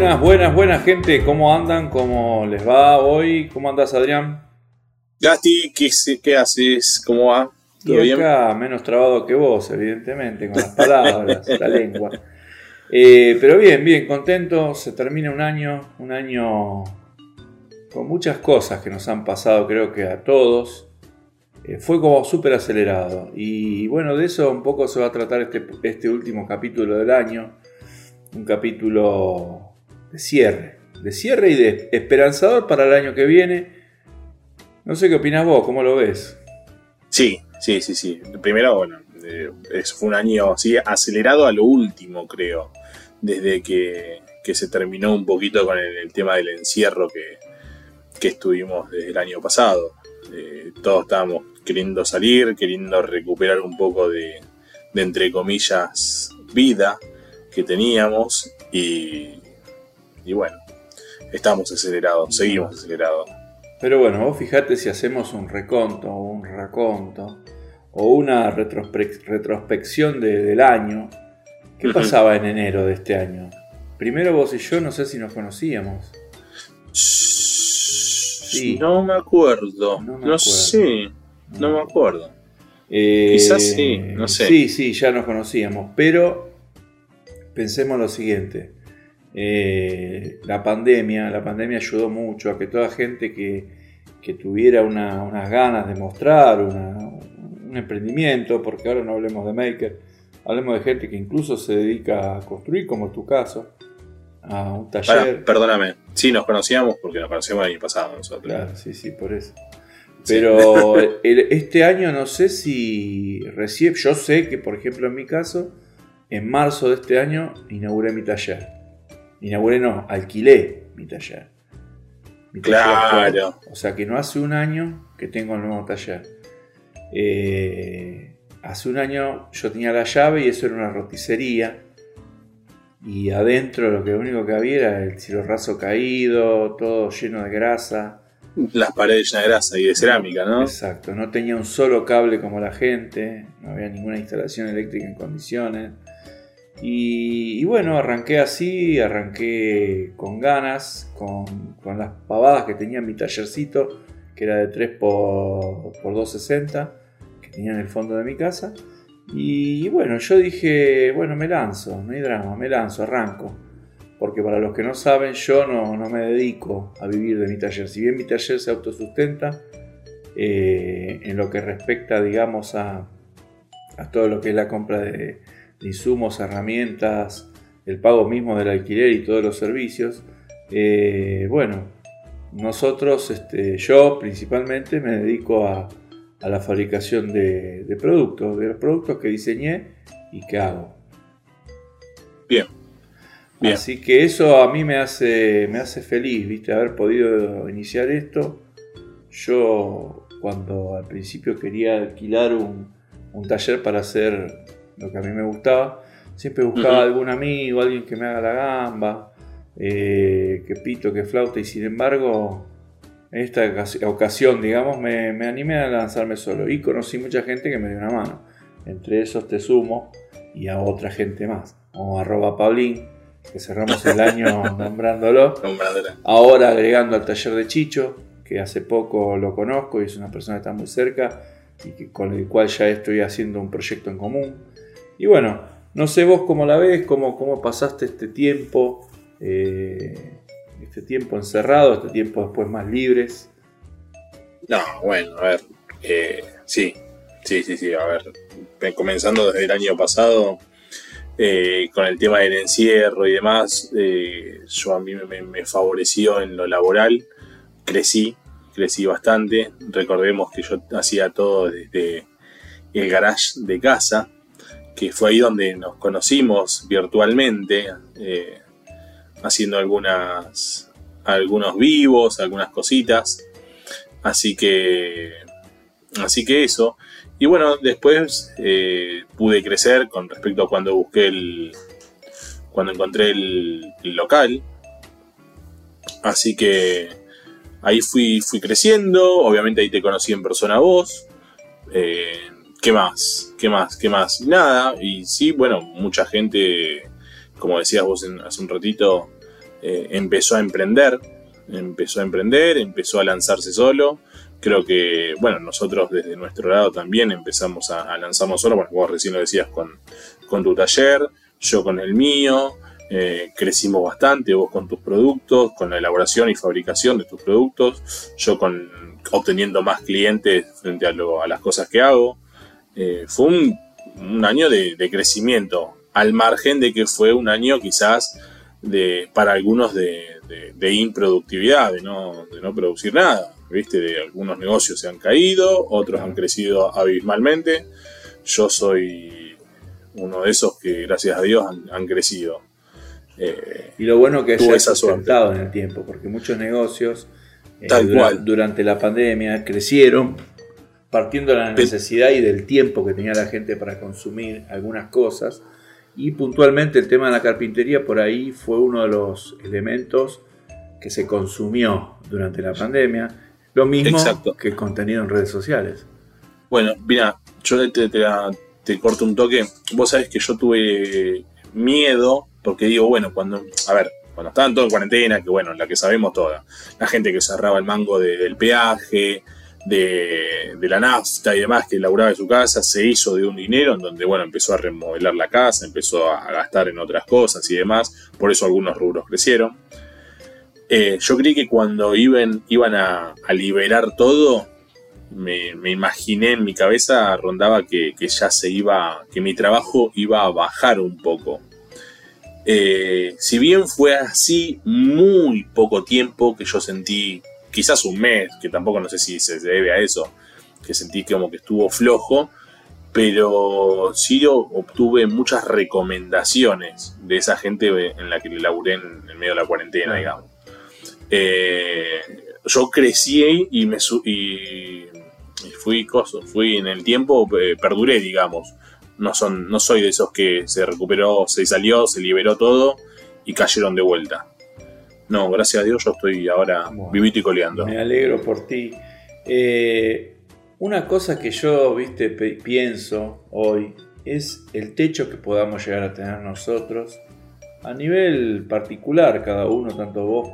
Buenas, buenas, buenas gente, ¿cómo andan? ¿Cómo les va hoy? ¿Cómo andas, Adrián? Gasti, ¿qué, qué haces? ¿Cómo va? ¿Todo y acá menos trabado que vos, evidentemente, con las palabras, la lengua. Eh, pero bien, bien, contento, se termina un año, un año con muchas cosas que nos han pasado, creo que a todos. Eh, fue como súper acelerado. Y bueno, de eso un poco se va a tratar este, este último capítulo del año. Un capítulo de cierre. De cierre y de esperanzador para el año que viene. No sé qué opinas vos, ¿cómo lo ves? Sí, sí, sí, sí. Primero, bueno, eh, fue un año así acelerado a lo último, creo. Desde que, se terminó un poquito con el, tema del encierro que, que, estuvimos desde el año pasado. Eh, todos estábamos queriendo salir, queriendo recuperar un poco de, entre comillas, vida que teníamos y, y bueno, estamos acelerados, seguimos acelerados. Pero bueno, vos fijate si hacemos un reconto o un raconto o una retrospección del año. ¿Qué pasaba en enero de este año? Primero vos y yo no sé si nos conocíamos. Sí. No me acuerdo. No, sé. No me acuerdo. Eh, Quizás sí, no sé. Sí, sí, ya nos conocíamos. Pero pensemos lo siguiente. Eh, la pandemia, la pandemia ayudó mucho a que toda gente que, tuviera unas ganas de mostrar un emprendimiento, porque ahora no hablemos de maker, hablemos de gente que incluso se dedica a construir, como es tu caso, a un taller. perdóname, sí nos conocíamos porque nos conocíamos el año pasado nosotros. Claro, sí, sí, por eso. Pero este año no sé si recién, yo sé que por ejemplo en mi caso, en marzo de este año inauguré mi taller inauguré, no, alquilé mi taller. claro. o sea que no hace un año que tengo el nuevo taller. Eh, hace un año yo tenía la llave y eso era una roticería. Y adentro lo que único que había era el cielo raso caído, todo lleno de grasa. Las paredes llenas de grasa y de cerámica, ¿no? Exacto, no tenía un solo cable como la gente, no había ninguna instalación eléctrica en condiciones. Y, bueno, arranqué así, arranqué con ganas, con, las pavadas que tenía en mi tallercito, que era de 3 por, 260, que tenía en el fondo de mi casa. Y, bueno, yo dije, bueno, me lanzo, no hay drama, me lanzo, arranco. Porque para los que no saben, yo no, me dedico a vivir de mi taller. Si bien mi taller se autosustenta, eh, en lo que respecta, digamos, a todo lo que es la compra de, insumos, herramientas, el pago mismo del alquiler y todos los servicios. Eh, bueno, nosotros, este, yo principalmente me dedico a, la fabricación de, productos, de los productos que diseñé y que hago. Bien. Bien. Así que eso a mí me hace, me hace feliz, ¿viste? Haber podido iniciar esto. Yo cuando al principio quería alquilar un, un taller para hacer lo que a mí me gustaba. Siempre buscaba algún amigo, alguien que me haga la gamba, eh, que pito, que flauta, y sin embargo, en esta ocasión, digamos, me, animé a lanzarme solo y conocí mucha gente que me dio una mano. Entre esos te sumo y a otra gente más, como arroba Pablín, que cerramos el año nombrándolo. Ahora agregando al taller de Chicho, que hace poco lo conozco y es una persona que está muy cerca y con el cual ya estoy haciendo un proyecto en común. Y bueno, no sé vos cómo la ves, cómo, cómo pasaste este tiempo, eh, este tiempo encerrado, este tiempo después más libres. No, bueno, a ver, eh, sí, sí, sí, sí, a ver, comenzando desde el año pasado, eh, con el tema del encierro y demás, yo a mí me, me, favoreció en lo laboral, crecí, crecí bastante, recordemos que yo hacía todo desde el garage de casa, que fue ahí donde nos conocimos virtualmente, eh, haciendo algunas, algunos vivos, algunas cositas. Así que, así que eso. Y bueno, después eh, pude crecer con respecto a cuando busqué el, cuando encontré el, local. Así que ahí fui, fui creciendo. Obviamente ahí te conocí en persona vos. Eh, ¿Qué más? ¿Qué más? ¿Qué más? Nada, y sí, bueno, mucha gente, como decías vos hace un ratito, eh, empezó a emprender, empezó a emprender, empezó a lanzarse solo. Creo que, bueno, nosotros desde nuestro lado también empezamos a, lanzarnos solo. Bueno, vos recién lo decías con, tu taller, yo con el mío. Eh, crecimos bastante, vos con tus productos, con la elaboración y fabricación de tus productos, yo con obteniendo más clientes frente a, a las cosas que hago. Eh, fue un, año de, crecimiento, al margen de que fue un año quizás de, para algunos de, improductividad, de no, de no producir nada. ¿Viste? De algunos negocios se han caído, otros han crecido abismalmente. Yo soy uno de esos que, gracias a Dios, han crecido. Eh, y lo bueno que haya sustentado en el tiempo, porque muchos negocios eh, durante la pandemia crecieron partiendo de la necesidad y del tiempo que tenía la gente para consumir algunas cosas. Y puntualmente el tema de la carpintería por ahí fue uno de los elementos que se consumió durante la pandemia. Lo mismo que el contenido en redes sociales. Bueno, mira, yo te, te corto un toque. Vos sabés que yo tuve miedo porque digo, bueno, cuando, a ver, cuando estaban todos en cuarentena, que bueno, la que sabemos toda, la gente que cerraba el mango del peaje, de, la nafta y demás que laburaba en su casa, se hizo de un dinero en donde, bueno, empezó a remodelar la casa, empezó a gastar en otras cosas y demás, por eso algunos rubros crecieron. Eh, yo creí que cuando iban, iban a, liberar todo, me, imaginé en mi cabeza, rondaba que, ya se iba, que mi trabajo iba a bajar un poco eh, si bien fue así muy poco tiempo que yo sentí, quizás un mes, que tampoco no sé si se debe a eso, que sentí como que estuvo flojo, pero sí yo obtuve muchas recomendaciones de esa gente en la que le laburé en, medio de la cuarentena, digamos. Eh, yo crecí y me y, fui fui en el tiempo, eh, perduré, digamos no, son, no soy de esos que se recuperó, se salió, se liberó todo y cayeron de vuelta. No, gracias a Dios yo estoy ahora vivito y coleando. Me alegro por ti. Eh, una cosa que yo, viste, pienso hoy es el techo que podamos llegar a tener nosotros a nivel particular, cada uno, tanto vos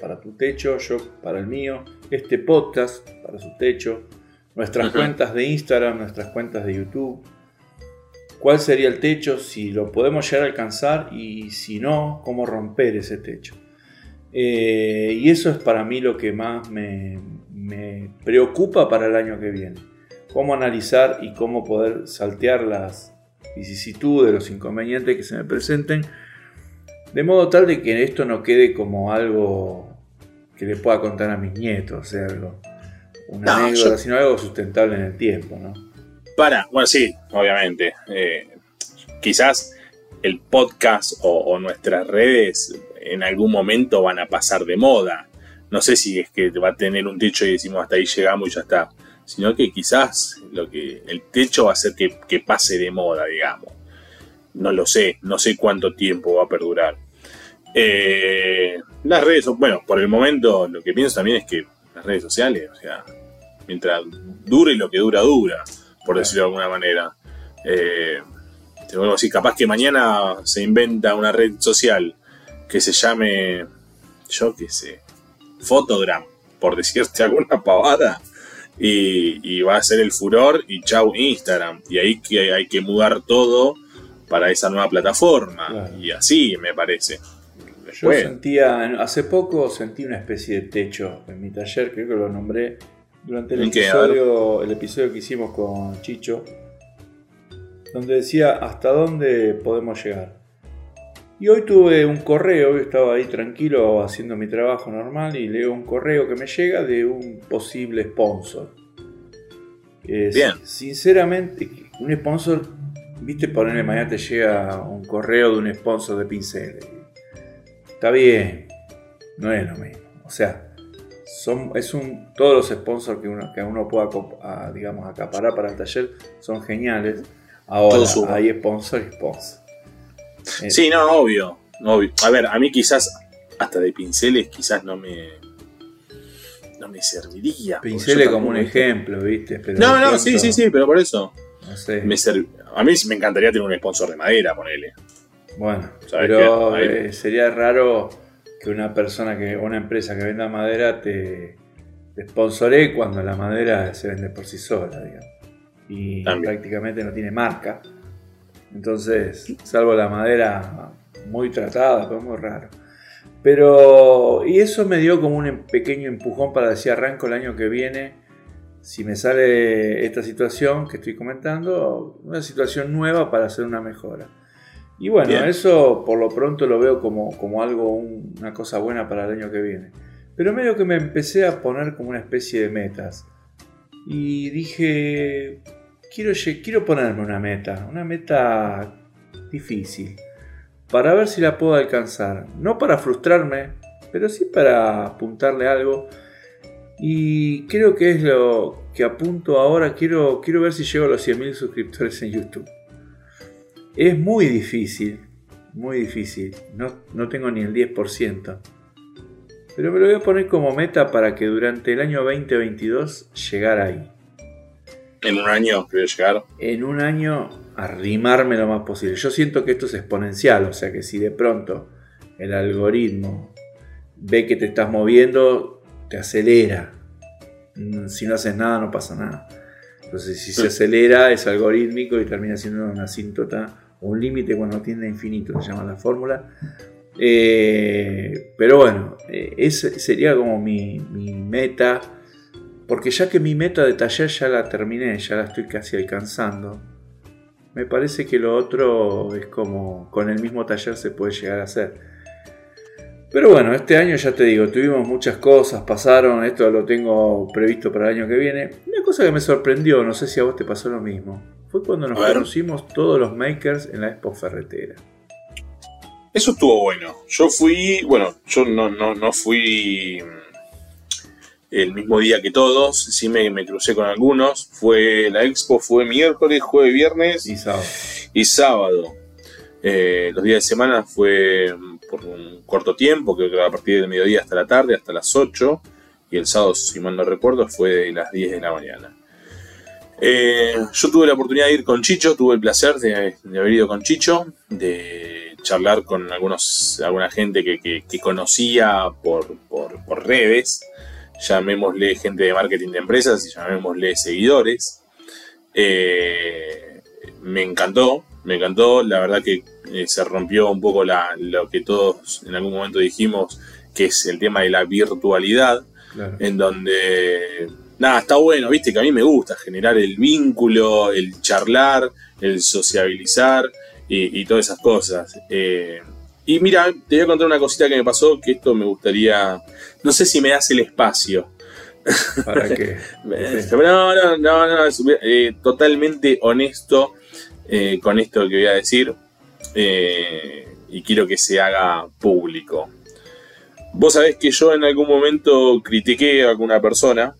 para tu techo, yo para el mío, este podcast para su techo, nuestras cuentas de Instagram, nuestras cuentas de YouTube cuál sería el techo, si lo podemos llegar a alcanzar y si no, cómo romper ese techo. Eh, y eso es para mí lo que más me, preocupa para el año que viene. Cómo analizar y cómo poder saltear las vicisitudes, los inconvenientes que se me presenten, de modo tal de que esto no quede como algo que le pueda contar a mis nietos, o sea, algo, una anécdota, sino algo sustentable en el tiempo, ¿no? Para, bueno, sí, obviamente. Eh, quizás el podcast o, nuestras redes en algún momento van a pasar de moda. No sé si es que va a tener un techo y decimos hasta ahí llegamos y ya está. Sino que quizás lo que el techo va a hacer que, pase de moda, digamos. No lo sé, no sé cuánto tiempo va a perdurar. Eh, las redes, bueno, por el momento lo que pienso también es que las redes sociales, o sea, mientras dure lo que dura, dura por decirlo de alguna manera. Eh, te vuelvo a decir, capaz que mañana se inventa una red social que se llame, yo qué sé, Photogram, por decirte alguna pavada, y, va a ser el furor y chau Instagram. Y ahí que hay que mudar todo para esa nueva plataforma. Y así me parece. Yo sentía, hace poco sentí una especie de techo en mi taller, creo que lo nombré, durante el episodio, el episodio que hicimos con Chicho, donde decía hasta dónde podemos llegar. Y hoy tuve un correo, estaba ahí tranquilo haciendo mi trabajo normal y leo un correo que me llega de un posible sponsor. Bien. Sinceramente, un sponsor, viste, ponerle mañana te llega un correo de un sponsor de pinceles. Está bien, no es lo mismo. O sea, son, es un, todos los sponsors que uno, que uno pueda digamos, acaparar para el taller son geniales. Ahora hay sponsor y sponsor. Sí, no, obvio, obvio. A ver, a mí quizás hasta de pinceles quizás no me no me serviría. Pinceles como un ejemplo, ¿viste? no, no, sí, sí, sí, pero por eso. No sé. Me a mí me encantaría tener un sponsor de madera, ponele. Bueno, pero eh, sería raro que una persona que, una empresa que venda madera te, te cuando la madera se vende por sí sola, digamos. Y prácticamente no tiene marca. Entonces, salvo la madera muy tratada, pero muy raro. Pero, y eso me dio como un pequeño empujón para decir, arranco el año que viene, si me sale esta situación que estoy comentando, una situación nueva para hacer una mejora. Y bueno, eso por lo pronto lo veo como, como algo, una cosa buena para el año que viene. Pero medio que me empecé a poner como una especie de metas. Y dije, quiero, ponerme una meta, una meta difícil, para ver si la puedo alcanzar. No para frustrarme, pero sí para apuntarle algo. Y creo que es lo que apunto ahora. Quiero, ver si llego a los 100.000 suscriptores en YouTube. Es muy difícil, muy difícil. No, no tengo ni el 10%. Pero me lo voy a poner como meta para que durante el año 2022 llegar ahí. En un año quiero llegar. En un año arrimarme lo más posible. Yo siento que esto es exponencial, o sea que si de pronto el algoritmo ve que te estás moviendo, te acelera. Mm, si no haces nada, no pasa nada. Entonces, si se acelera, es algorítmico y termina siendo una asíntota o un límite cuando tiende a infinito, se llama la fórmula. Eh, pero bueno, eh, ese sería como mi, mi meta porque ya que mi meta de taller ya la terminé, ya la estoy casi alcanzando, me parece que lo otro es como con el mismo taller se puede llegar a hacer. Pero bueno, este año ya te digo, tuvimos muchas cosas, pasaron, esto lo tengo previsto para el año que viene. Una cosa que me sorprendió, no sé si a vos te pasó lo mismo, fue cuando nos conocimos todos los makers en la Expo Ferretera. Eso estuvo bueno. Yo fui, bueno, yo no, no, no fui el mismo día que todos, sí me, me, crucé con algunos. Fue la expo fue miércoles, jueves, viernes y sábado. Y sábado. Eh, los días de semana fue por un corto tiempo, creo que a partir del mediodía hasta la tarde, hasta las 8. Y el sábado, si mal no recuerdo, fue de las 10 de la mañana. Eh, yo tuve la oportunidad de ir con Chicho, tuve el placer de, haber ido con Chicho, de charlar con algunos, alguna gente que, que, conocía por, por, por redes llamémosle gente de marketing de empresas y llamémosle seguidores. Eh, me encantó, me encantó, la verdad que eh, se rompió un poco la, lo que todos en algún momento dijimos, que es el tema de la virtualidad, en donde, nada, está bueno, viste que a mí me gusta generar el vínculo, el charlar, el sociabilizar y, todas esas cosas. Eh, y mira, te voy a contar una cosita que me pasó, que esto me gustaría, no sé si me das el espacio. ¿Para qué? no, no, no, no eh, totalmente honesto eh, con esto que voy a decir eh, y quiero que se haga público. Vos sabés que yo en algún momento critiqué a alguna persona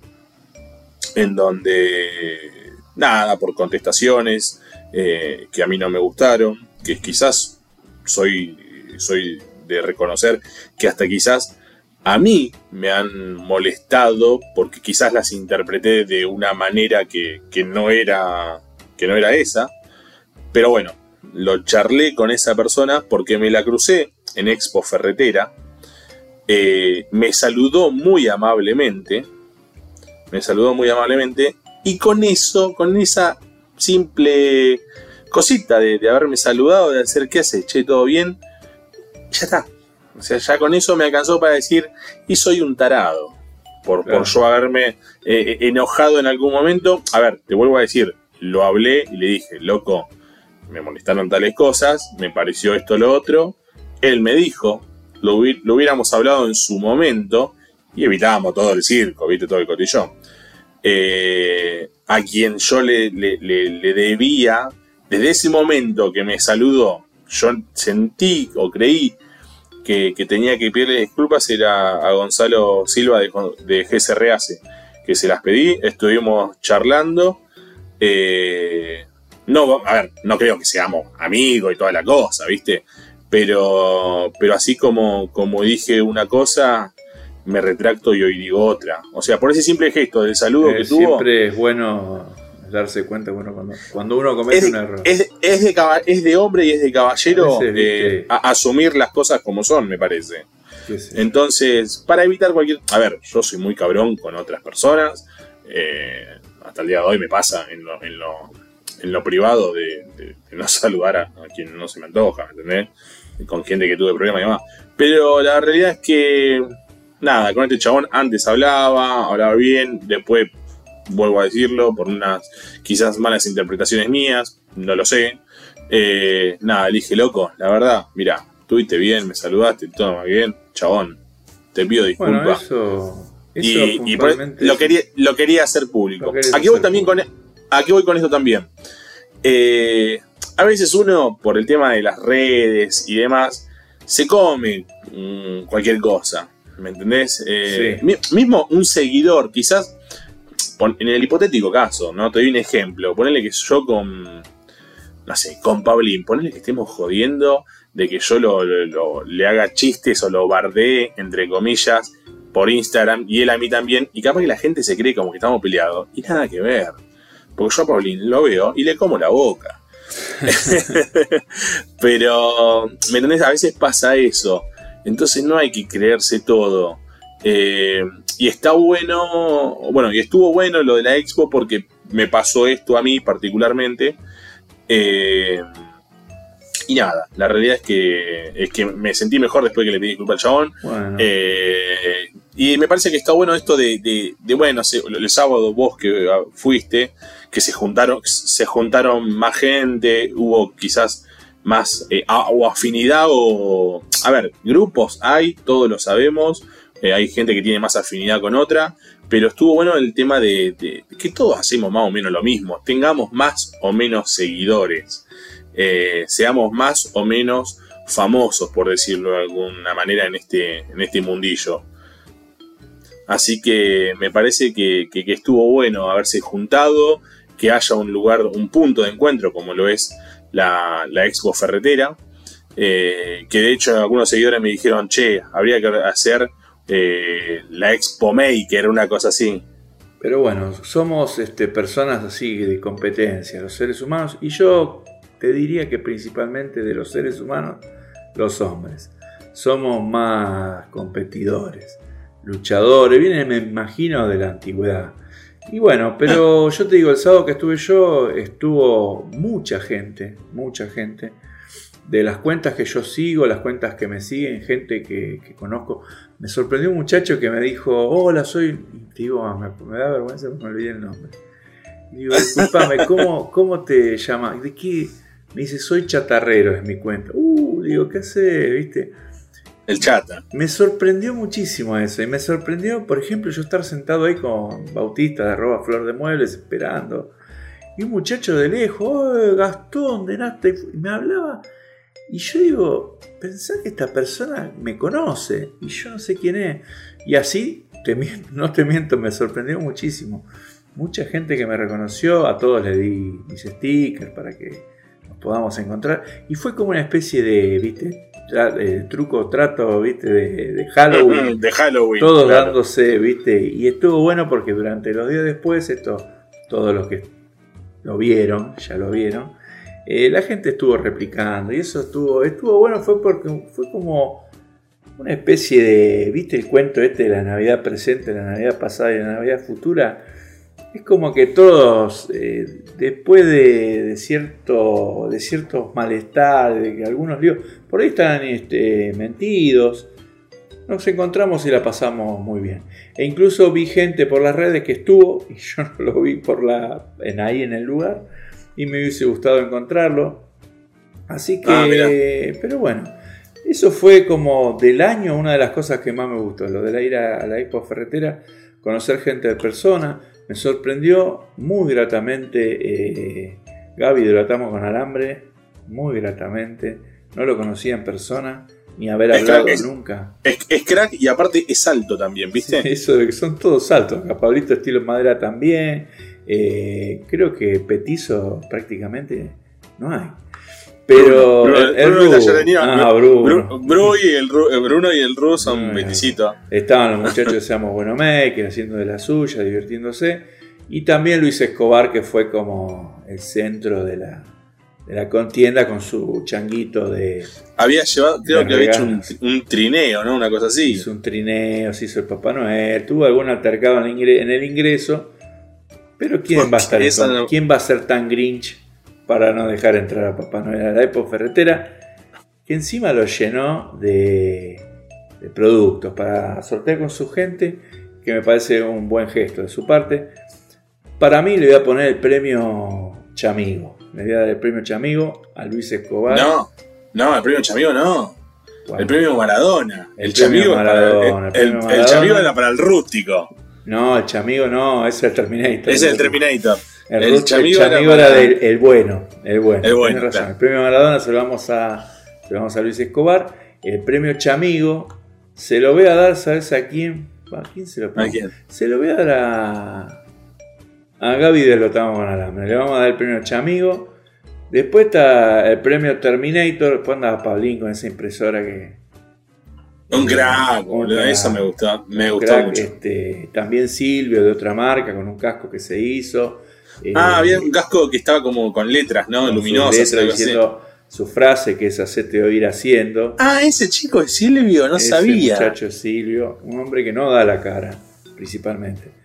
en donde, nada, por contestaciones que a mí no me gustaron, que quizás soy soy de reconocer que hasta quizás a mí me han molestado porque quizás las interpreté de una manera que, no, era, que no era esa. Pero bueno, lo charlé con esa persona porque me la crucé en Expo Ferretera. Eh, me saludó muy amablemente. Me saludó muy amablemente. Y con eso, con esa simple cosita de, de haberme saludado, de hacer qué hace, che, todo bien ya está. O sea, ya con eso me alcanzó para decir, y soy un tarado. Por, por yo haberme eh, eh, enojado en algún momento. A ver, te vuelvo a decir, lo hablé y le dije, loco, me molestaron tales cosas, me pareció esto lo otro. Él me dijo, lo, hubiéramos hablado en su momento y evitábamos todo el circo, viste, todo el cotillón. Eh, a quien yo le, le debía, desde ese momento que me saludó yo sentí o creí que, tenía que pedirle disculpas era a Gonzalo Silva de, de GSR que se las pedí, estuvimos charlando. Eh, no, a ver, no creo que seamos amigos y toda la cosa, ¿viste? Pero, pero así como, como dije una cosa, me retracto y hoy digo otra. O sea, por ese simple gesto del saludo eh, que tuvo. Siempre es bueno darse cuenta bueno, cuando, cuando uno comete un error. Es, es, de, es de hombre y es de caballero asumir las cosas como son, me parece. Entonces, para evitar cualquier... A ver, yo soy muy cabrón con otras personas. Eh, hasta el día de hoy me pasa en lo, en lo, en lo privado de, no saludar a, quien no se me antoja, ¿me entendés? Con gente que tuve problemas y demás. Pero la realidad es que, nada, con este chabón antes hablaba, hablaba bien, después, vuelvo a decirlo, por unas quizás malas interpretaciones mías, no lo sé. Eh, nada, elige loco, la verdad, mira, estuviste bien, me saludaste, todo muy bien, chabón, te pido disculpas. y, lo, quería, lo quería hacer público. Aquí voy también con aquí voy con esto también. Eh, a veces uno, por el tema de las redes y demás, se come mm, cualquier cosa. ¿Me entendés? Eh, mismo un seguidor, quizás, en el hipotético caso, ¿no? Te doy un ejemplo. Ponele que yo con, no sé, con Pablín, ponele que estemos jodiendo de que yo lo, le haga chistes o lo bardee, entre comillas, por Instagram y él a mí también. Y capaz que la gente se cree como que estamos peleados. Y nada que ver. Porque yo a Paulín lo veo y le como la boca. Pero, ¿me entendés? A veces pasa eso. Entonces no hay que creerse todo. Eh, y está bueno, bueno, y estuvo bueno lo de la expo porque me pasó esto a mí particularmente. Eh, y nada, la realidad es que, es que me sentí mejor después que le pedí disculpas al chabón. Eh, y me parece que está bueno esto de, bueno, el sábado vos que fuiste, que se juntaron, se juntaron más gente, hubo quizás más eh, o afinidad o... A ver, grupos hay, todos lo sabemos, eh, hay gente que tiene más afinidad con otra, pero estuvo bueno el tema de, que todos hacemos más o menos lo mismo, tengamos más o menos seguidores. Eh, seamos más o menos famosos, por decirlo de alguna manera, en este, en este mundillo. Así que me parece que, estuvo bueno haberse juntado, que haya un lugar, un punto de encuentro como lo es la, Expo Ferretera. Eh, que de hecho algunos seguidores me dijeron, che, habría que hacer eh, la Expo Maker, una cosa así. Pero bueno, somos este, personas así de competencia, los seres humanos, y yo te diría que principalmente de los seres humanos, los hombres. Somos más competidores, luchadores, viene me imagino de la antigüedad. Y bueno, pero yo te digo, el sábado que estuve yo, estuvo mucha gente, mucha gente. De las cuentas que yo sigo, las cuentas que me siguen, gente que, conozco. Me sorprendió un muchacho que me dijo, hola, soy... digo, ah, me, da vergüenza porque me olvidé el nombre. digo, disculpame, ¿cómo, ¿cómo te llamas? ¿De qué? Me dice, soy chatarrero, es mi cuenta. Uh, digo, ¿qué hace? ¿Viste? El chata. Me sorprendió muchísimo eso. Y me sorprendió, por ejemplo, yo estar sentado ahí con Bautista de arroba flor de muebles esperando. Y un muchacho de lejos, oh, Gastón de Nasta, y me hablaba. Y yo digo, pensá que esta persona me conoce y yo no sé quién es. Y así, no te miento, me sorprendió muchísimo. Mucha gente que me reconoció, a todos le di mis stickers para que podamos encontrar. Y fue como una especie de, ¿viste? truco, trato, ¿viste? De, Halloween. De Halloween. Todos dándose, ¿viste? Y estuvo bueno porque durante los días después, esto, todos los que lo vieron, ya lo vieron, eh, la gente estuvo replicando. Y eso estuvo, estuvo bueno, fue porque fue como una especie de, ¿viste el cuento este de la Navidad presente, la Navidad pasada y la Navidad futura? es como que todos, eh, después de, cierto, de ciertos malestares, de que algunos líos, por ahí están este, mentidos, nos encontramos y la pasamos muy bien. E incluso vi gente por las redes que estuvo, y yo no lo vi por la, en ahí en el lugar, y me hubiese gustado encontrarlo. Así que, ah, pero bueno, eso fue como del año una de las cosas que más me gustó, lo de ir a, a la Expo Ferretera, conocer gente de persona, me sorprendió muy gratamente eh, Gaby de con Alambre, muy gratamente. No lo conocía en persona, ni haber hablado nunca. Es, crack y aparte es alto también, ¿viste? eso de que son todos altos. Pablito estilo madera también. Eh, creo que petizo prácticamente no hay. Pero Bruno, el, el Bruno, ah, Bruno. y el, Bruno y el Ru son peticitos. Estaban los muchachos de Seamos Bueno Maker haciendo de la suya, divirtiéndose. Y también Luis Escobar, que fue como el centro de la, de la contienda con su changuito de. Había llevado, creo que había hecho un, trineo, ¿no? Una cosa así. Hizo un trineo, se hizo el Papá Noel, tuvo algún altercado en el ingreso. Pero ¿quién va, a estar ¿quién va a ser tan grinch para no dejar entrar a Papá Noel a la Expo Ferretera? Que encima lo llenó de, de productos para sortear con su gente, que me parece un buen gesto de su parte. Para mí le voy a poner el premio Chamigo me voy a dar el premio Chamigo a Luis Escobar. No, no, el premio Chamigo no. El premio Maradona. El, Chamigo Maradona, el, Chamigo era para el rústico. No, el Chamigo no, ese es el Terminator. Ese es el Terminator. El, Chamigo, era, del, el bueno. El bueno. El, bueno, razón. el premio Maradona se lo, vamos a, se lo vamos a Luis Escobar. El premio Chamigo se lo voy a dar, ¿sabes a quién? ¿A quién se lo pongo? ¿A quién? Se lo voy a dar a a Gaby de Lotamos con Alambre. Le vamos a dar el premio Chamigo. Después está el premio Terminator. Después anda Pablín con esa impresora que. Un crack, eso me gustó, me gustó mucho. Este, también Silvio de otra marca con un casco que se hizo. Ah, había un casco que estaba como con letras, ¿no? Luminosas. diciendo su frase que es hacerte oír haciendo. Ah, ese chico es Silvio, no ese sabía. muchacho es Silvio, un hombre que no da la cara, principalmente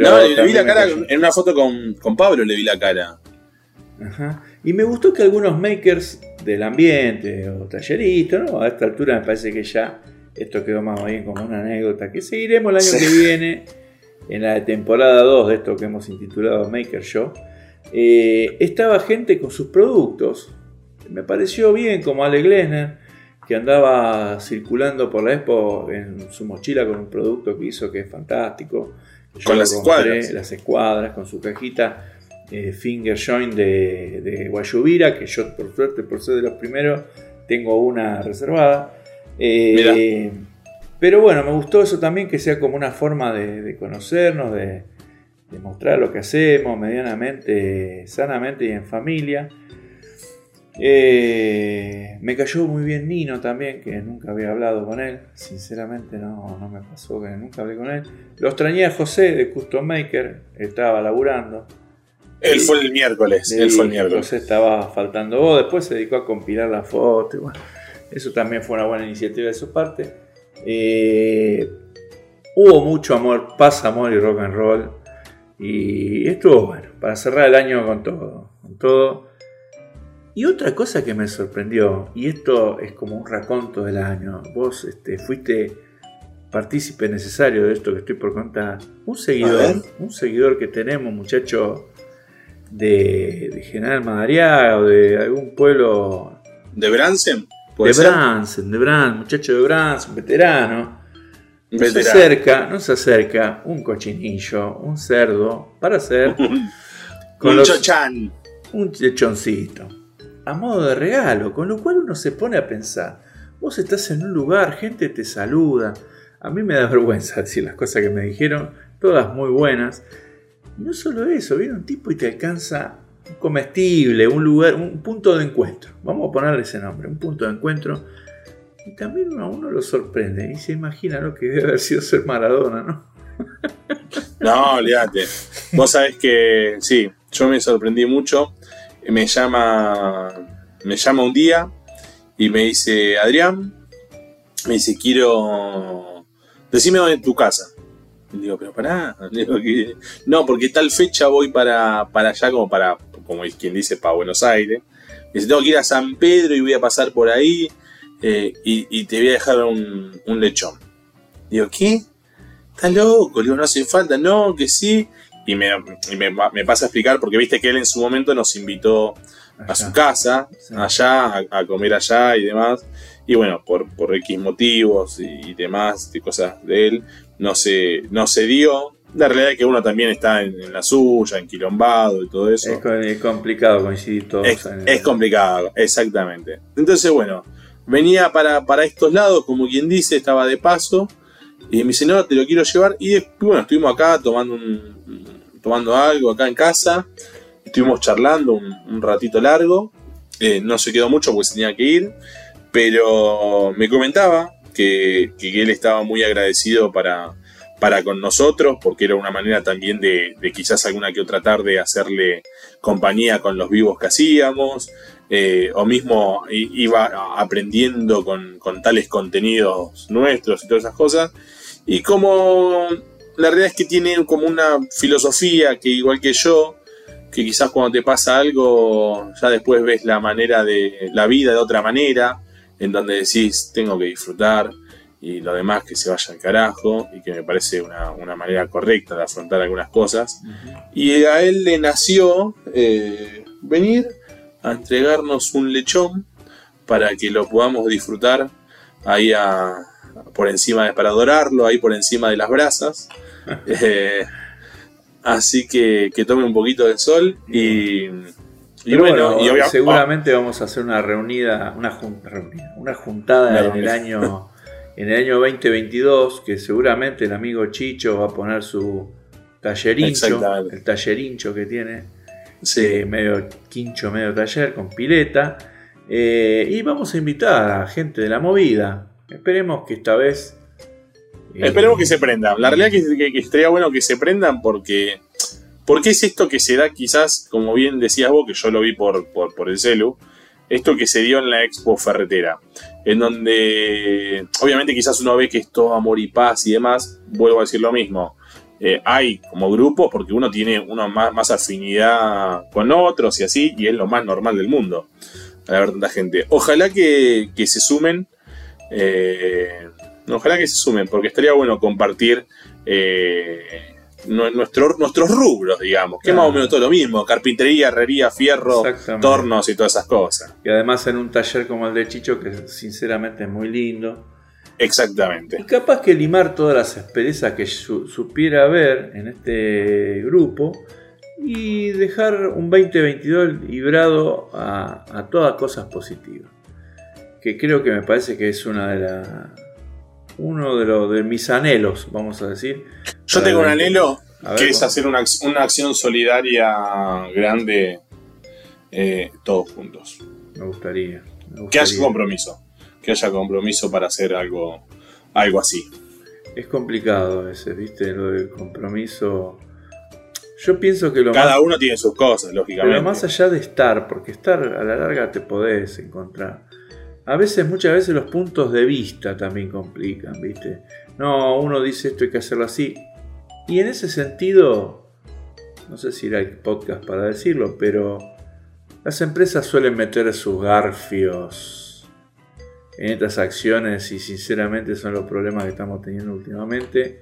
no, le, vi la cara en una foto con, Pablo, le vi la cara. Ajá. Y me gustó que algunos makers del ambiente o talleristas, ¿no? A esta altura me parece que ya esto quedó más bien como una anécdota que seguiremos el año que viene en la temporada 2 de esto que hemos intitulado Maker Show. Eh, estaba gente con sus productos. Me pareció bien como Ale Glesner, que andaba circulando por la expo en su mochila con un producto que hizo que es fantástico con las escuadras. Las escuadras, con su cajita eh, Finger Joint de, de, Guayubira, que yo por suerte, por ser de los primeros, tengo una reservada. Eh, pero bueno, me gustó eso también, que sea como una forma de, conocernos, de, de, mostrar lo que hacemos medianamente, sanamente y en familia. Eh, me cayó muy bien Nino también, que nunca había hablado con él. Sinceramente no, no me pasó que nunca hablé con él. Lo extrañé a José de Custom Maker, estaba laburando. Él fue el miércoles, él fue el miércoles. José estaba faltando vos, después se dedicó a compilar la foto. bueno, eso también fue una buena iniciativa de su parte. Eh, hubo mucho amor, paz, amor y rock and roll. Y estuvo bueno, para cerrar el año con todo. Con todo. Y otra cosa que me sorprendió, y esto es como un raconto del año, vos este, fuiste partícipe necesario de esto que estoy por contar. Un seguidor, un seguidor que tenemos, muchacho de, General Madariaga o de algún pueblo. ¿De Bransen? De Bransen, de muchacho de Bransen, veterano. Nos se acerca, nos acerca un cochinillo, un cerdo, para hacer. con un chochán. Un lechoncito a modo de regalo, con lo cual uno se pone a pensar, vos estás en un lugar, gente te saluda, a mí me da vergüenza decir las cosas que me dijeron, todas muy buenas, y no solo eso, viene un tipo y te alcanza un comestible, un lugar, un punto de encuentro, vamos a ponerle ese nombre, un punto de encuentro, y también a uno lo sorprende y se imagina lo que debe haber sido ser Maradona, ¿no? No, olvídate. Vos sabés que sí, yo me sorprendí mucho me llama, me llama un día y me dice, Adrián, me dice, quiero, decime dónde es tu casa. Y digo, pero pará, no, porque tal fecha voy para, para allá como para, como quien dice, para Buenos Aires. Me dice, tengo que ir a San Pedro y voy a pasar por ahí eh, y, te voy a dejar un, un lechón. Digo, ¿qué? ¿Estás loco? Digo, no hace falta. No, que sí y, me, me, pasa a explicar porque viste que él en su momento nos invitó a su casa, allá, a, comer allá y demás. Y bueno, por, por X motivos y, demás, de cosas de él, no se, no se dio. La realidad es que uno también está en, la suya, enquilombado y todo eso. Es, complicado coincidir todos. Es, es complicado, exactamente. Entonces, bueno, venía para, para estos lados, como quien dice, estaba de paso. Y me dice, no, te lo quiero llevar. Y bueno, estuvimos acá tomando un, tomando algo acá en casa. Estuvimos charlando un, ratito largo. Eh, no se quedó mucho porque se tenía que ir. Pero me comentaba que, él estaba muy agradecido para, para con nosotros, porque era una manera también de, quizás alguna que otra tarde hacerle compañía con los vivos que hacíamos, eh, o mismo iba aprendiendo con, tales contenidos nuestros y todas esas cosas. Y como la realidad es que tiene como una filosofía que igual que yo, que quizás cuando te pasa algo, ya después ves la manera de la vida de otra manera, en donde decís, tengo que disfrutar y lo demás que se vaya al carajo, y que me parece una, manera correcta de afrontar algunas cosas. Y a él le nació eh, venir a entregarnos un lechón para que lo podamos disfrutar ahí por encima, de, para adorarlo, ahí por encima de las brasas. Eh, así que, que tome un poquito de sol y, y bueno, seguramente vamos a hacer una reunida, una, una juntada en el año en el año 2022 que seguramente el amigo Chicho va a poner su tallerincho, el tallerincho que tiene, sí. medio quincho, medio taller con pileta. Eh, y vamos a invitar a gente de la movida. Esperemos que esta vez Esperemos que se prendan. La realidad es que, estaría bueno que se prendan porque. Porque es esto que se da quizás, como bien decías vos, que yo lo vi por, por, el celu, esto que se dio en la Expo Ferretera, en donde obviamente quizás uno ve que es todo amor y paz y demás, vuelvo a decir lo mismo, eh, hay como grupos porque uno tiene uno más, más afinidad con otros y así, y es lo más normal del mundo, a ver tanta gente. Ojalá que, que se sumen eh, Ojalá que se sumen, porque estaría bueno compartir eh, nuestro, nuestros rubros, digamos, que es más o menos todo lo mismo, carpintería, herrería, fierro, tornos y todas esas cosas. Y además en un taller como el de Chicho, que sinceramente es muy lindo. Exactamente. Y capaz que limar todas las asperezas que supiera haber en este grupo y dejar un 2022 librado a, a todas cosas positivas. Que creo que me parece que es una de las uno de, los de mis anhelos, vamos a decir. Yo tengo un anhelo que es hacer una, acción solidaria grande eh, todos juntos. Me gustaría, Que haya compromiso. Que haya compromiso para hacer algo, algo así. Es complicado a veces, ¿viste? Lo del compromiso. Yo pienso que lo Cada uno tiene sus cosas, lógicamente. Pero más allá de estar, porque estar a la larga te podés encontrar a veces, muchas veces los puntos de vista también complican, ¿viste? No, uno dice esto hay que hacerlo así. Y en ese sentido, no sé si el podcast para decirlo, pero las empresas suelen meter sus garfios en estas acciones y sinceramente son los problemas que estamos teniendo últimamente.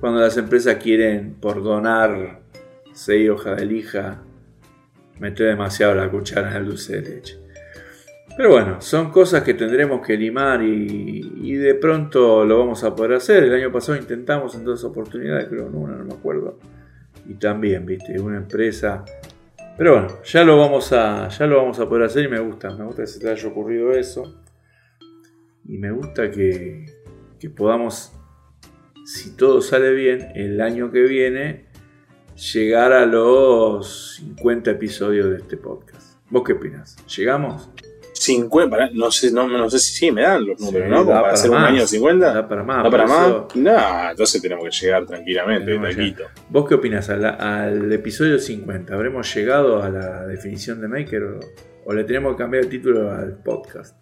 Cuando las empresas quieren, por donar seis hojas de lija, meter demasiado la cuchara en el dulce de leche. Pero bueno, son cosas que tendremos que limar y, de pronto lo vamos a poder hacer. El año pasado intentamos en dos oportunidades, creo en una, no me acuerdo. Y también, viste, una empresa. Pero bueno, ya lo vamos a, ya lo vamos a poder hacer y me gusta, me gusta que se te haya ocurrido eso. Y me gusta que, que podamos, si todo sale bien, el año que viene, llegar a los 50 episodios de este podcast. ¿Vos qué opinas? ¿Llegamos? 50, no sé, no, no sé si sí me dan los números, ¿no? para, hacer un año 50. Da para más. ¿Da para más? No, entonces tenemos que llegar tranquilamente, tranquilo. ¿Vos qué opinas al, episodio 50? ¿Habremos llegado a la definición de Maker o, le tenemos que cambiar el título al podcast?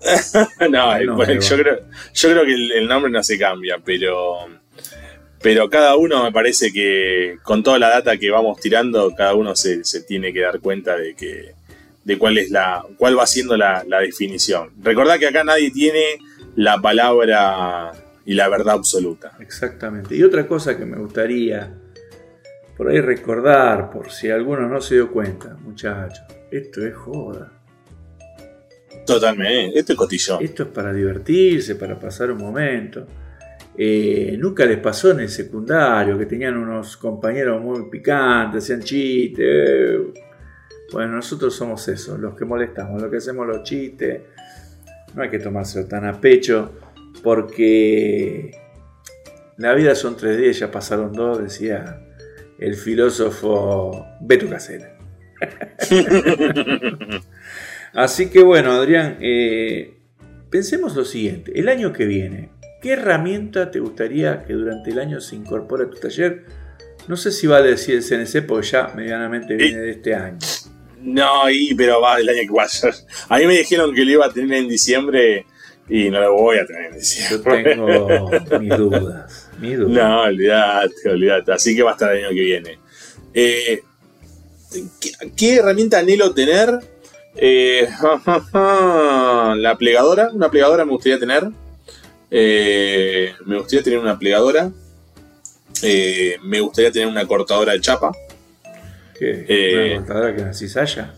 no, yo, creo, yo creo que el, nombre no se cambia, pero. Pero cada uno me parece que con toda la data que vamos tirando, cada uno se, se tiene que dar cuenta de que de cuál es la, cuál va siendo la, definición. Recordad que acá nadie tiene la palabra y la verdad absoluta. Exactamente. Y otra cosa que me gustaría por ahí recordar, por si alguno no se dio cuenta, muchachos, esto es joda. Totalmente, esto es cotillón. Esto es para divertirse, para pasar un momento. Eh, nunca les pasó en el secundario que tenían unos compañeros muy picantes, hacían chistes. Bueno, nosotros somos eso, los que molestamos, los que hacemos los chistes. No hay que tomárselo tan a pecho, porque la vida son tres días, ya pasaron dos, decía el filósofo Beto Casera. Así que bueno, Adrián, eh, pensemos lo siguiente, el año que viene, ¿Qué herramienta te gustaría que durante el año se incorpore a tu taller? No sé si vale decir el CNC porque ya medianamente viene de este año. No, y, pero va del año que vaya. A mí me dijeron que lo iba a tener en diciembre y no lo voy a tener en diciembre. Yo tengo mis dudas. Mis dudas. No, olvídate, olvídate. Así que va a estar el año que viene. Eh, ¿qué, qué herramienta anhelo tener? Eh, la plegadora. Una plegadora me gustaría tener. Eh, me gustaría tener una plegadora. Eh, me gustaría tener una cortadora de chapa. ¿Qué? Eh, ¿Una contadora que así haya?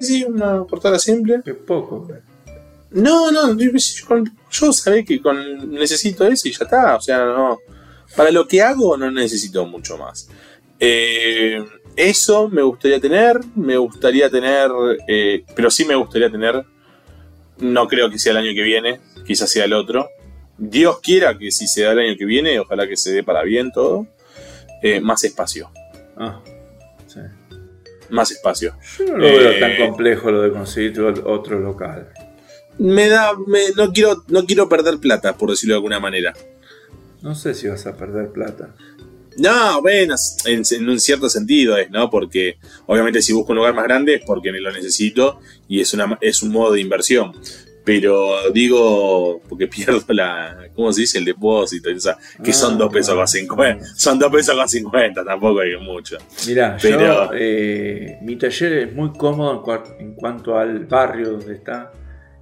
Sí, una cortadora simple. Qué poco. No, no, yo, yo, sabés que con, necesito eso y ya está. O sea, no. Para lo que hago no necesito mucho más. Eh, eso me gustaría tener. Me gustaría tener. eh, pero sí me gustaría tener. No creo que sea el año que viene. Quizás sea el otro. Dios quiera que si se da el año que viene, ojalá que se dé para bien todo. eh, más espacio. Ah, sí. Más espacio. Yo no lo veo Eh, tan complejo lo de conseguir otro- otro local. Me da. me- no, quiero, no quiero perder plata, por decirlo de alguna manera. No sé si vas a perder plata. No, bueno, en, en un cierto sentido es, ¿no? Porque obviamente si busco un lugar más grande es porque lo necesito y es, una, es un modo de inversión. Pero digo, porque pierdo la, ¿cómo se dice? El depósito, o sea, que Ah, son dos pesos claro. con 50. Son dos pesos con 50, tampoco hay mucho. Mirá, Pero- yo, eh, mi taller es muy cómodo en, cua- en cuanto al barrio donde está.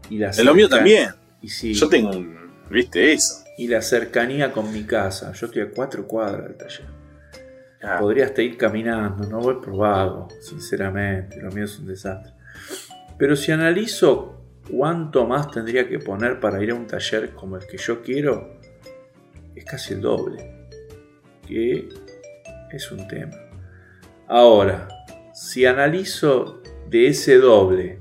Y la En lo mío también. Y, Yo tengo un, ¿viste eso? y la cercanía con mi casa. Yo estoy a cuatro cuadras del taller. Ah, Podría hasta ir caminando, no voy por vago, sinceramente, lo mío es un desastre. Pero si analizo cuánto más tendría que poner para ir a un taller como el que yo quiero, es casi el doble. Que es un tema. Ahora, si analizo de ese doble,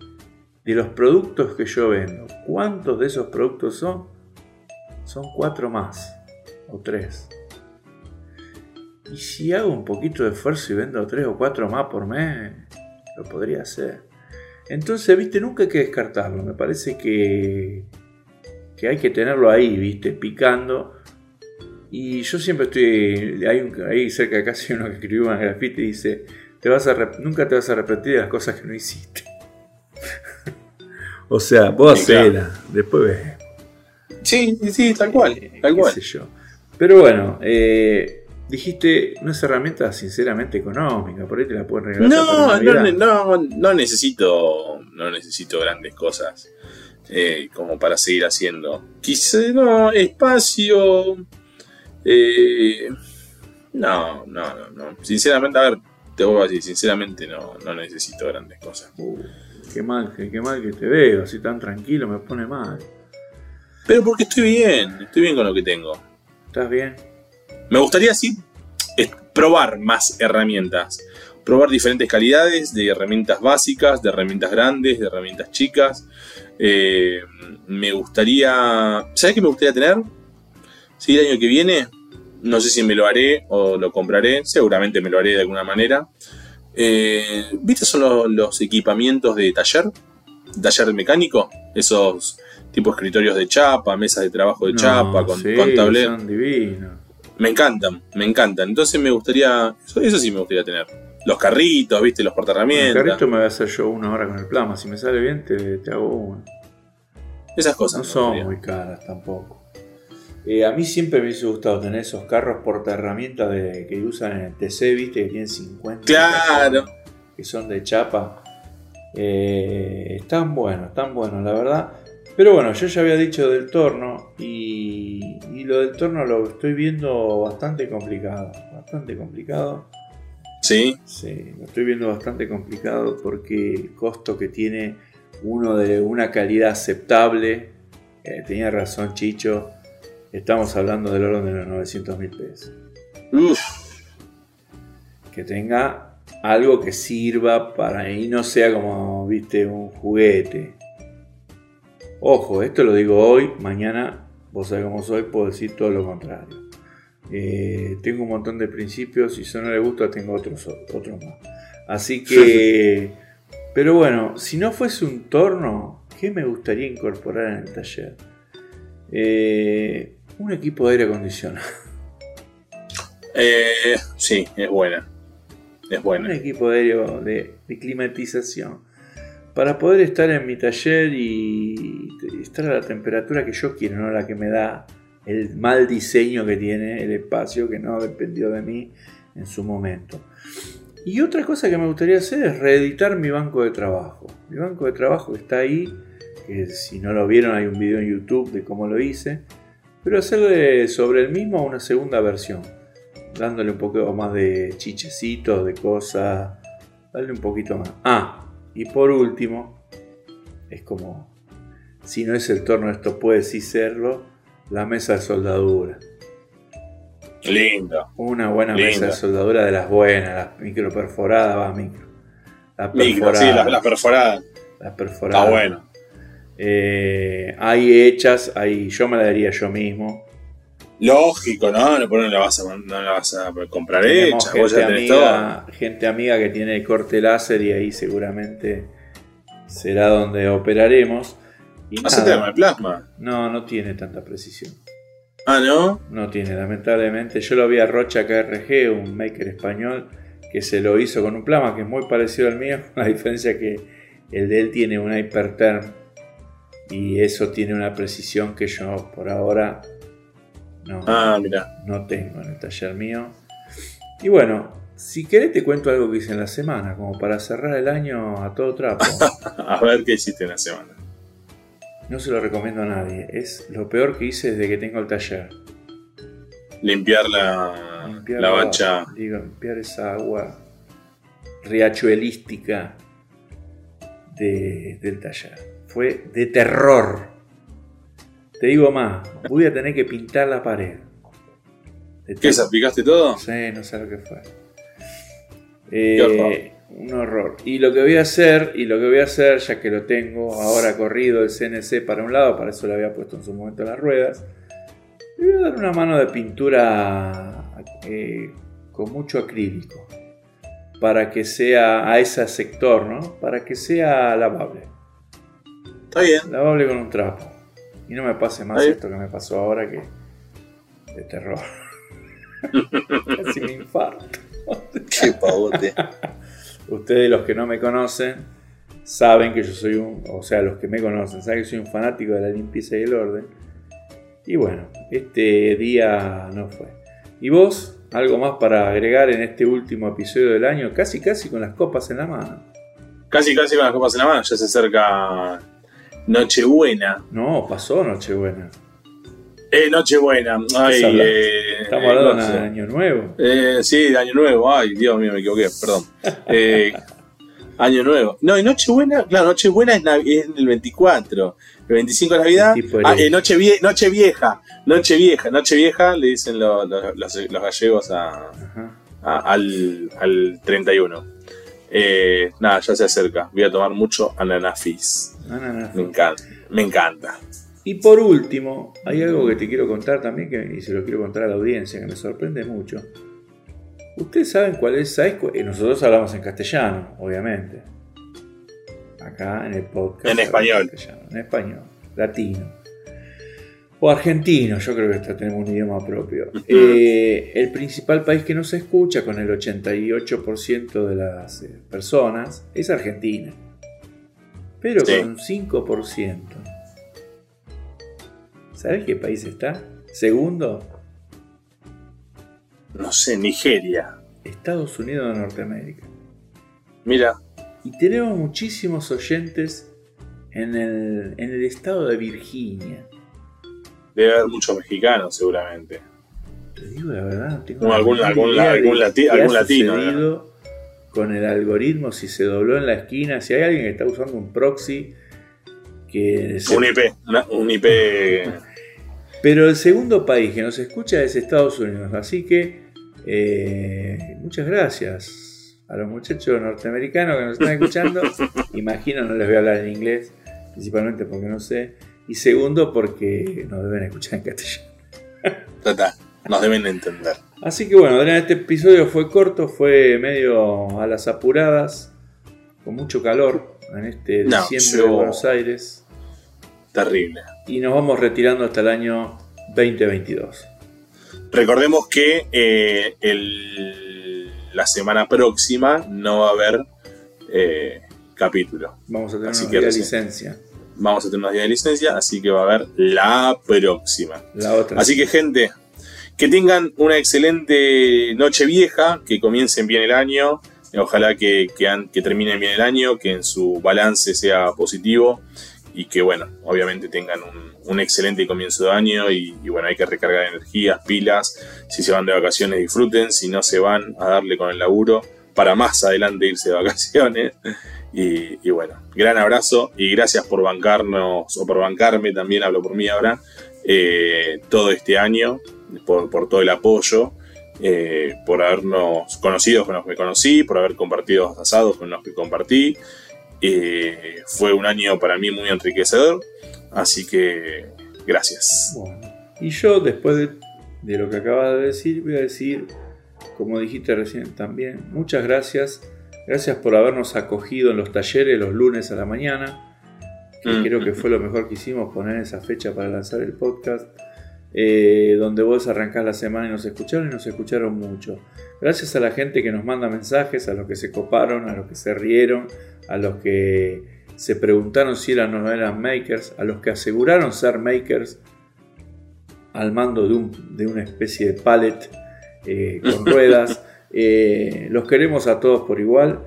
de los productos que yo vendo, ¿cuántos de esos productos son? Son cuatro más, o tres. Y si hago un poquito de esfuerzo y vendo tres o cuatro más por mes, lo podría hacer. Entonces, viste, nunca hay que descartarlo. Me parece que, que hay que tenerlo ahí, viste, picando. Y yo siempre estoy. Hay un, ahí cerca de casa hay uno que escribió una grafita y dice: te vas a Nunca te vas a arrepentir de las cosas que no hiciste. o sea, vos Sí, claro. hacela, después ves. Sí, sí, tal cual, Eh, tal cual. sé yo. Pero bueno, eh, dijiste, no es herramienta sinceramente económica, por ahí te la pueden regalar. No, no, no, no necesito, no necesito grandes cosas eh, como para seguir haciendo. Quizá, no, espacio. eh, no, no, no, no. Sinceramente, a ver, te voy a decir, sinceramente no, no necesito grandes cosas. Uh, qué mal, qué, qué mal que te veo, así tan tranquilo, me pone mal. Pero porque estoy bien, estoy bien con lo que tengo. ¿Estás bien? Me gustaría sí probar más herramientas. Probar diferentes calidades de herramientas básicas, de herramientas grandes, de herramientas chicas. Eh, me gustaría. ¿Sabes qué me gustaría tener? Si el año que viene, no sé si me lo haré o lo compraré, seguramente me lo haré de alguna manera. Eh, ¿Viste? Son los, los equipamientos de taller, taller mecánico, esos tipo escritorios de chapa, mesas de trabajo de No, chapa, con, sí, con tablero. Son divinos. Me encantan, me encantan. Entonces me gustaría, eso, eso sí me gustaría tener. Los carritos, viste, los El portaherramientas. carrito me voy a hacer yo una hora con el plasma. Si me sale bien, te, te hago uno. Esas cosas. No son muy caras tampoco. Eh, a mí siempre me hubiese gustado tener esos carros porta herramientas de, que usan en el TC, viste, que tienen 50. Claro. Que son de chapa. Eh, están buenos, están buenos, la verdad. Pero bueno, yo ya había dicho del torno y, y lo del torno lo estoy viendo bastante complicado. Bastante complicado. Sí, Sí, lo estoy viendo bastante complicado porque el costo que tiene uno de una calidad aceptable, eh, tenía razón Chicho, estamos hablando del orden de los 900 mil pesos. Uf, Que tenga algo que sirva para y no sea como, viste, un juguete. Ojo, esto lo digo hoy, mañana, vos sabés cómo soy, puedo decir todo lo contrario. Eh, tengo un montón de principios y si no le gusta tengo otros, otros más. Así que, pero bueno, si no fuese un torno, ¿qué me gustaría incorporar en el taller? Eh, un equipo de aire acondicionado. Eh, sí, es buena. Es Un buena. equipo de aire de, de climatización. Para poder estar en mi taller y estar a la temperatura que yo quiero, no la que me da el mal diseño que tiene el espacio, que no dependió de mí en su momento. Y otra cosa que me gustaría hacer es reeditar mi banco de trabajo. Mi banco de trabajo está ahí, que si no lo vieron hay un video en YouTube de cómo lo hice, pero hacerle sobre el mismo una segunda versión, dándole un poco más de chichecitos, de cosas, darle un poquito más. Ah, y por último, es como, si no es el torno, esto puede sí serlo, la mesa de soldadura. Lindo. Una buena Linda. mesa de soldadura de las buenas, las micro perforadas, va micro. Las Micro, sí, las perforadas. Está bueno. Eh, hay hechas, hay, yo me la daría yo mismo. Lógico, ¿no? No, pero no la vas a, no la vas a comprar Tenemos hecha. Vos gente ya amiga, gente amiga que tiene el corte láser y ahí seguramente será donde operaremos. Hacete el plasma. no, no tiene tanta precisión. Ah, ¿no? No tiene, lamentablemente. Yo lo vi a Rocha KRG, un maker español, que se lo hizo con un plasma que es muy parecido al mío. La diferencia que el de él tiene una Hyperterm y eso tiene una precisión que yo por ahora no, Ah, mira. no tengo en el taller mío. Y bueno, si querés te cuento algo que hice en la semana, como para cerrar el año a todo trapo. A ver qué hiciste en la semana. No se lo recomiendo a nadie. Es lo peor que hice desde que tengo el taller. Limpiar la, limpiar la agua, bacha. digo, limpiar esa agua riachuelística de- del taller. Fue de terror. Te digo más, voy a tener que pintar la pared. De ¿Qué salpicaste todo? Sí, no sé lo que fue. Qué Eh, horror. un horror. Y lo que voy a hacer, y lo que voy a hacer, ya que lo tengo ahora corrido el CNC para un lado, para eso le había puesto en su momento las ruedas, le voy a dar una mano de pintura eh, con mucho acrílico. Para que sea a ese sector, ¿no? Para que sea lavable. Está bien. Lavable con un trapo. Y no me pase más Ahí. esto que me pasó ahora que de terror. Casi me infarto. Qué pavote. Ustedes los que no me conocen saben que yo soy un, o sea, los que me conocen saben que soy un fanático de la limpieza y el orden. Y bueno, este día no fue. ¿Y vos? ¿Algo más para agregar en este último episodio del año? Casi, casi con las copas en la mano. Casi, casi con las copas en la mano. Ya se acerca Nochebuena. No, pasó Nochebuena. Eh, Nochebuena. Ay, eh, Estamos hablando no de sé. Año Nuevo. Eh, sí, de Año Nuevo. Ay, Dios mío, me equivoqué, perdón. Eh, año Nuevo. No, y Nochebuena, claro, Nochebuena es, es el 24. El 25 es Navidad. De Ah, eh, noche, vie- noche Vieja. Noche Vieja. Noche Vieja le dicen lo- lo- los, los gallegos a, a- al, al 31. Eh, nada, ya se acerca. Voy a tomar mucho ananafis. Ananas. Me encanta. Me encanta. Y por último, hay algo que te quiero contar también, que, y se lo quiero contar a la audiencia, que me sorprende mucho. Ustedes saben cuál es, ¿sabes cu- eh, Nosotros hablamos en castellano, obviamente. Acá en el podcast. En español. en español, latino. O argentino, yo creo que hasta tenemos un idioma propio. Eh, el principal país que nos escucha, con el 88% de las eh, personas, es Argentina. Pero Sí. con un 5%. ¿Sabes qué país está? Segundo, No sé, Nigeria. Estados Unidos de Norteamérica. Mira, Y tenemos muchísimos oyentes en el, en el estado de Virginia. debe haber muchos mexicanos seguramente. Te digo la verdad, no tengo O la algún- algún- algún lati- algún latino, con el algoritmo, si se dobló en la esquina, si hay alguien que está usando un proxy que se- Un IP, un IP. Pero el segundo país que nos escucha es Estados Unidos, así que eh, muchas gracias a los muchachos norteamericanos que nos están escuchando. Imagino no les voy a hablar en inglés, principalmente porque no sé. Y segundo porque nos deben escuchar en castellano. Nos deben entender. Así que bueno, Adrián, este episodio fue corto, fue medio a las apuradas, con mucho calor en este No, diciembre yo- de Buenos Aires. terrible. Y nos vamos retirando hasta el año 2022. Recordemos que eh, la semana próxima no va a haber eh, capítulo. Vamos a tener una de licencia. Vamos a tener unos días de licencia, así que va a haber la próxima. La otra. Así que, gente, que tengan una excelente noche vieja, que comiencen bien el año. Ojalá que, que, terminen bien el año, que en su balance sea positivo y que, bueno, obviamente tengan un, excelente comienzo de año y, bueno, hay que recargar energías, pilas. Si se van de vacaciones, disfruten. Si no se van a darle con el laburo para más adelante irse de vacaciones. Y, bueno, gran abrazo y gracias por bancarnos o por bancarme, también hablo por mí ahora, eh, todo este año, por, todo el apoyo, eh, por habernos conocido con los que conocí, por haber compartido asados con los que compartí. Eh, fue un año para mí muy enriquecedor, así que gracias. y yo después de, de lo que acabas de decir, voy a decir, como dijiste recién también, muchas gracias Gracias por habernos acogido en los talleres los lunes a la mañana, que mm. creo que fue lo mejor que hicimos poner esa fecha para lanzar el podcast, eh, donde vos arrancás la semana y nos escucharon y nos escucharon mucho. Gracias a la gente que nos manda mensajes, a los que se coparon, a los que se rieron, a los que se preguntaron si eran o no eran makers, a los que aseguraron ser makers al mando de, un, de una especie de pallet eh, con ruedas. Eh, los queremos a todos por igual.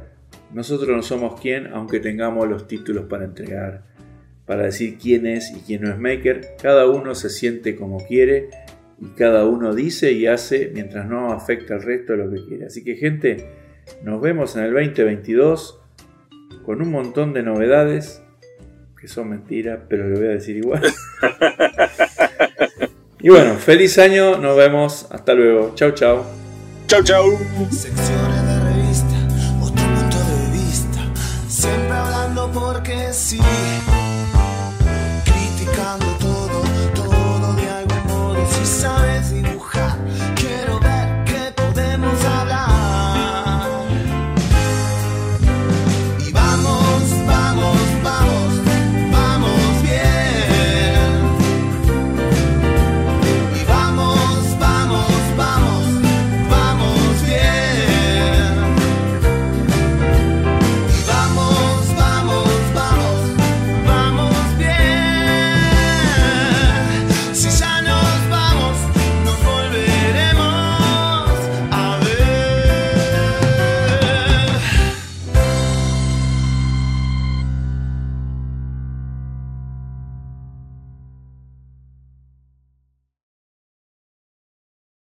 Nosotros no somos quien, aunque tengamos los títulos para entregar, para decir quién es y quién no es maker. Cada uno se siente como quiere y cada uno dice y hace mientras no afecta al resto de lo que quiere. Así que gente, nos vemos en el 2022 con un montón de novedades que son mentiras, pero lo voy a decir igual. y bueno, feliz año, nos vemos, hasta luego, chao chao. Chau, chau. Secciones de revista, otro punto de vista. Siempre hablando porque sí.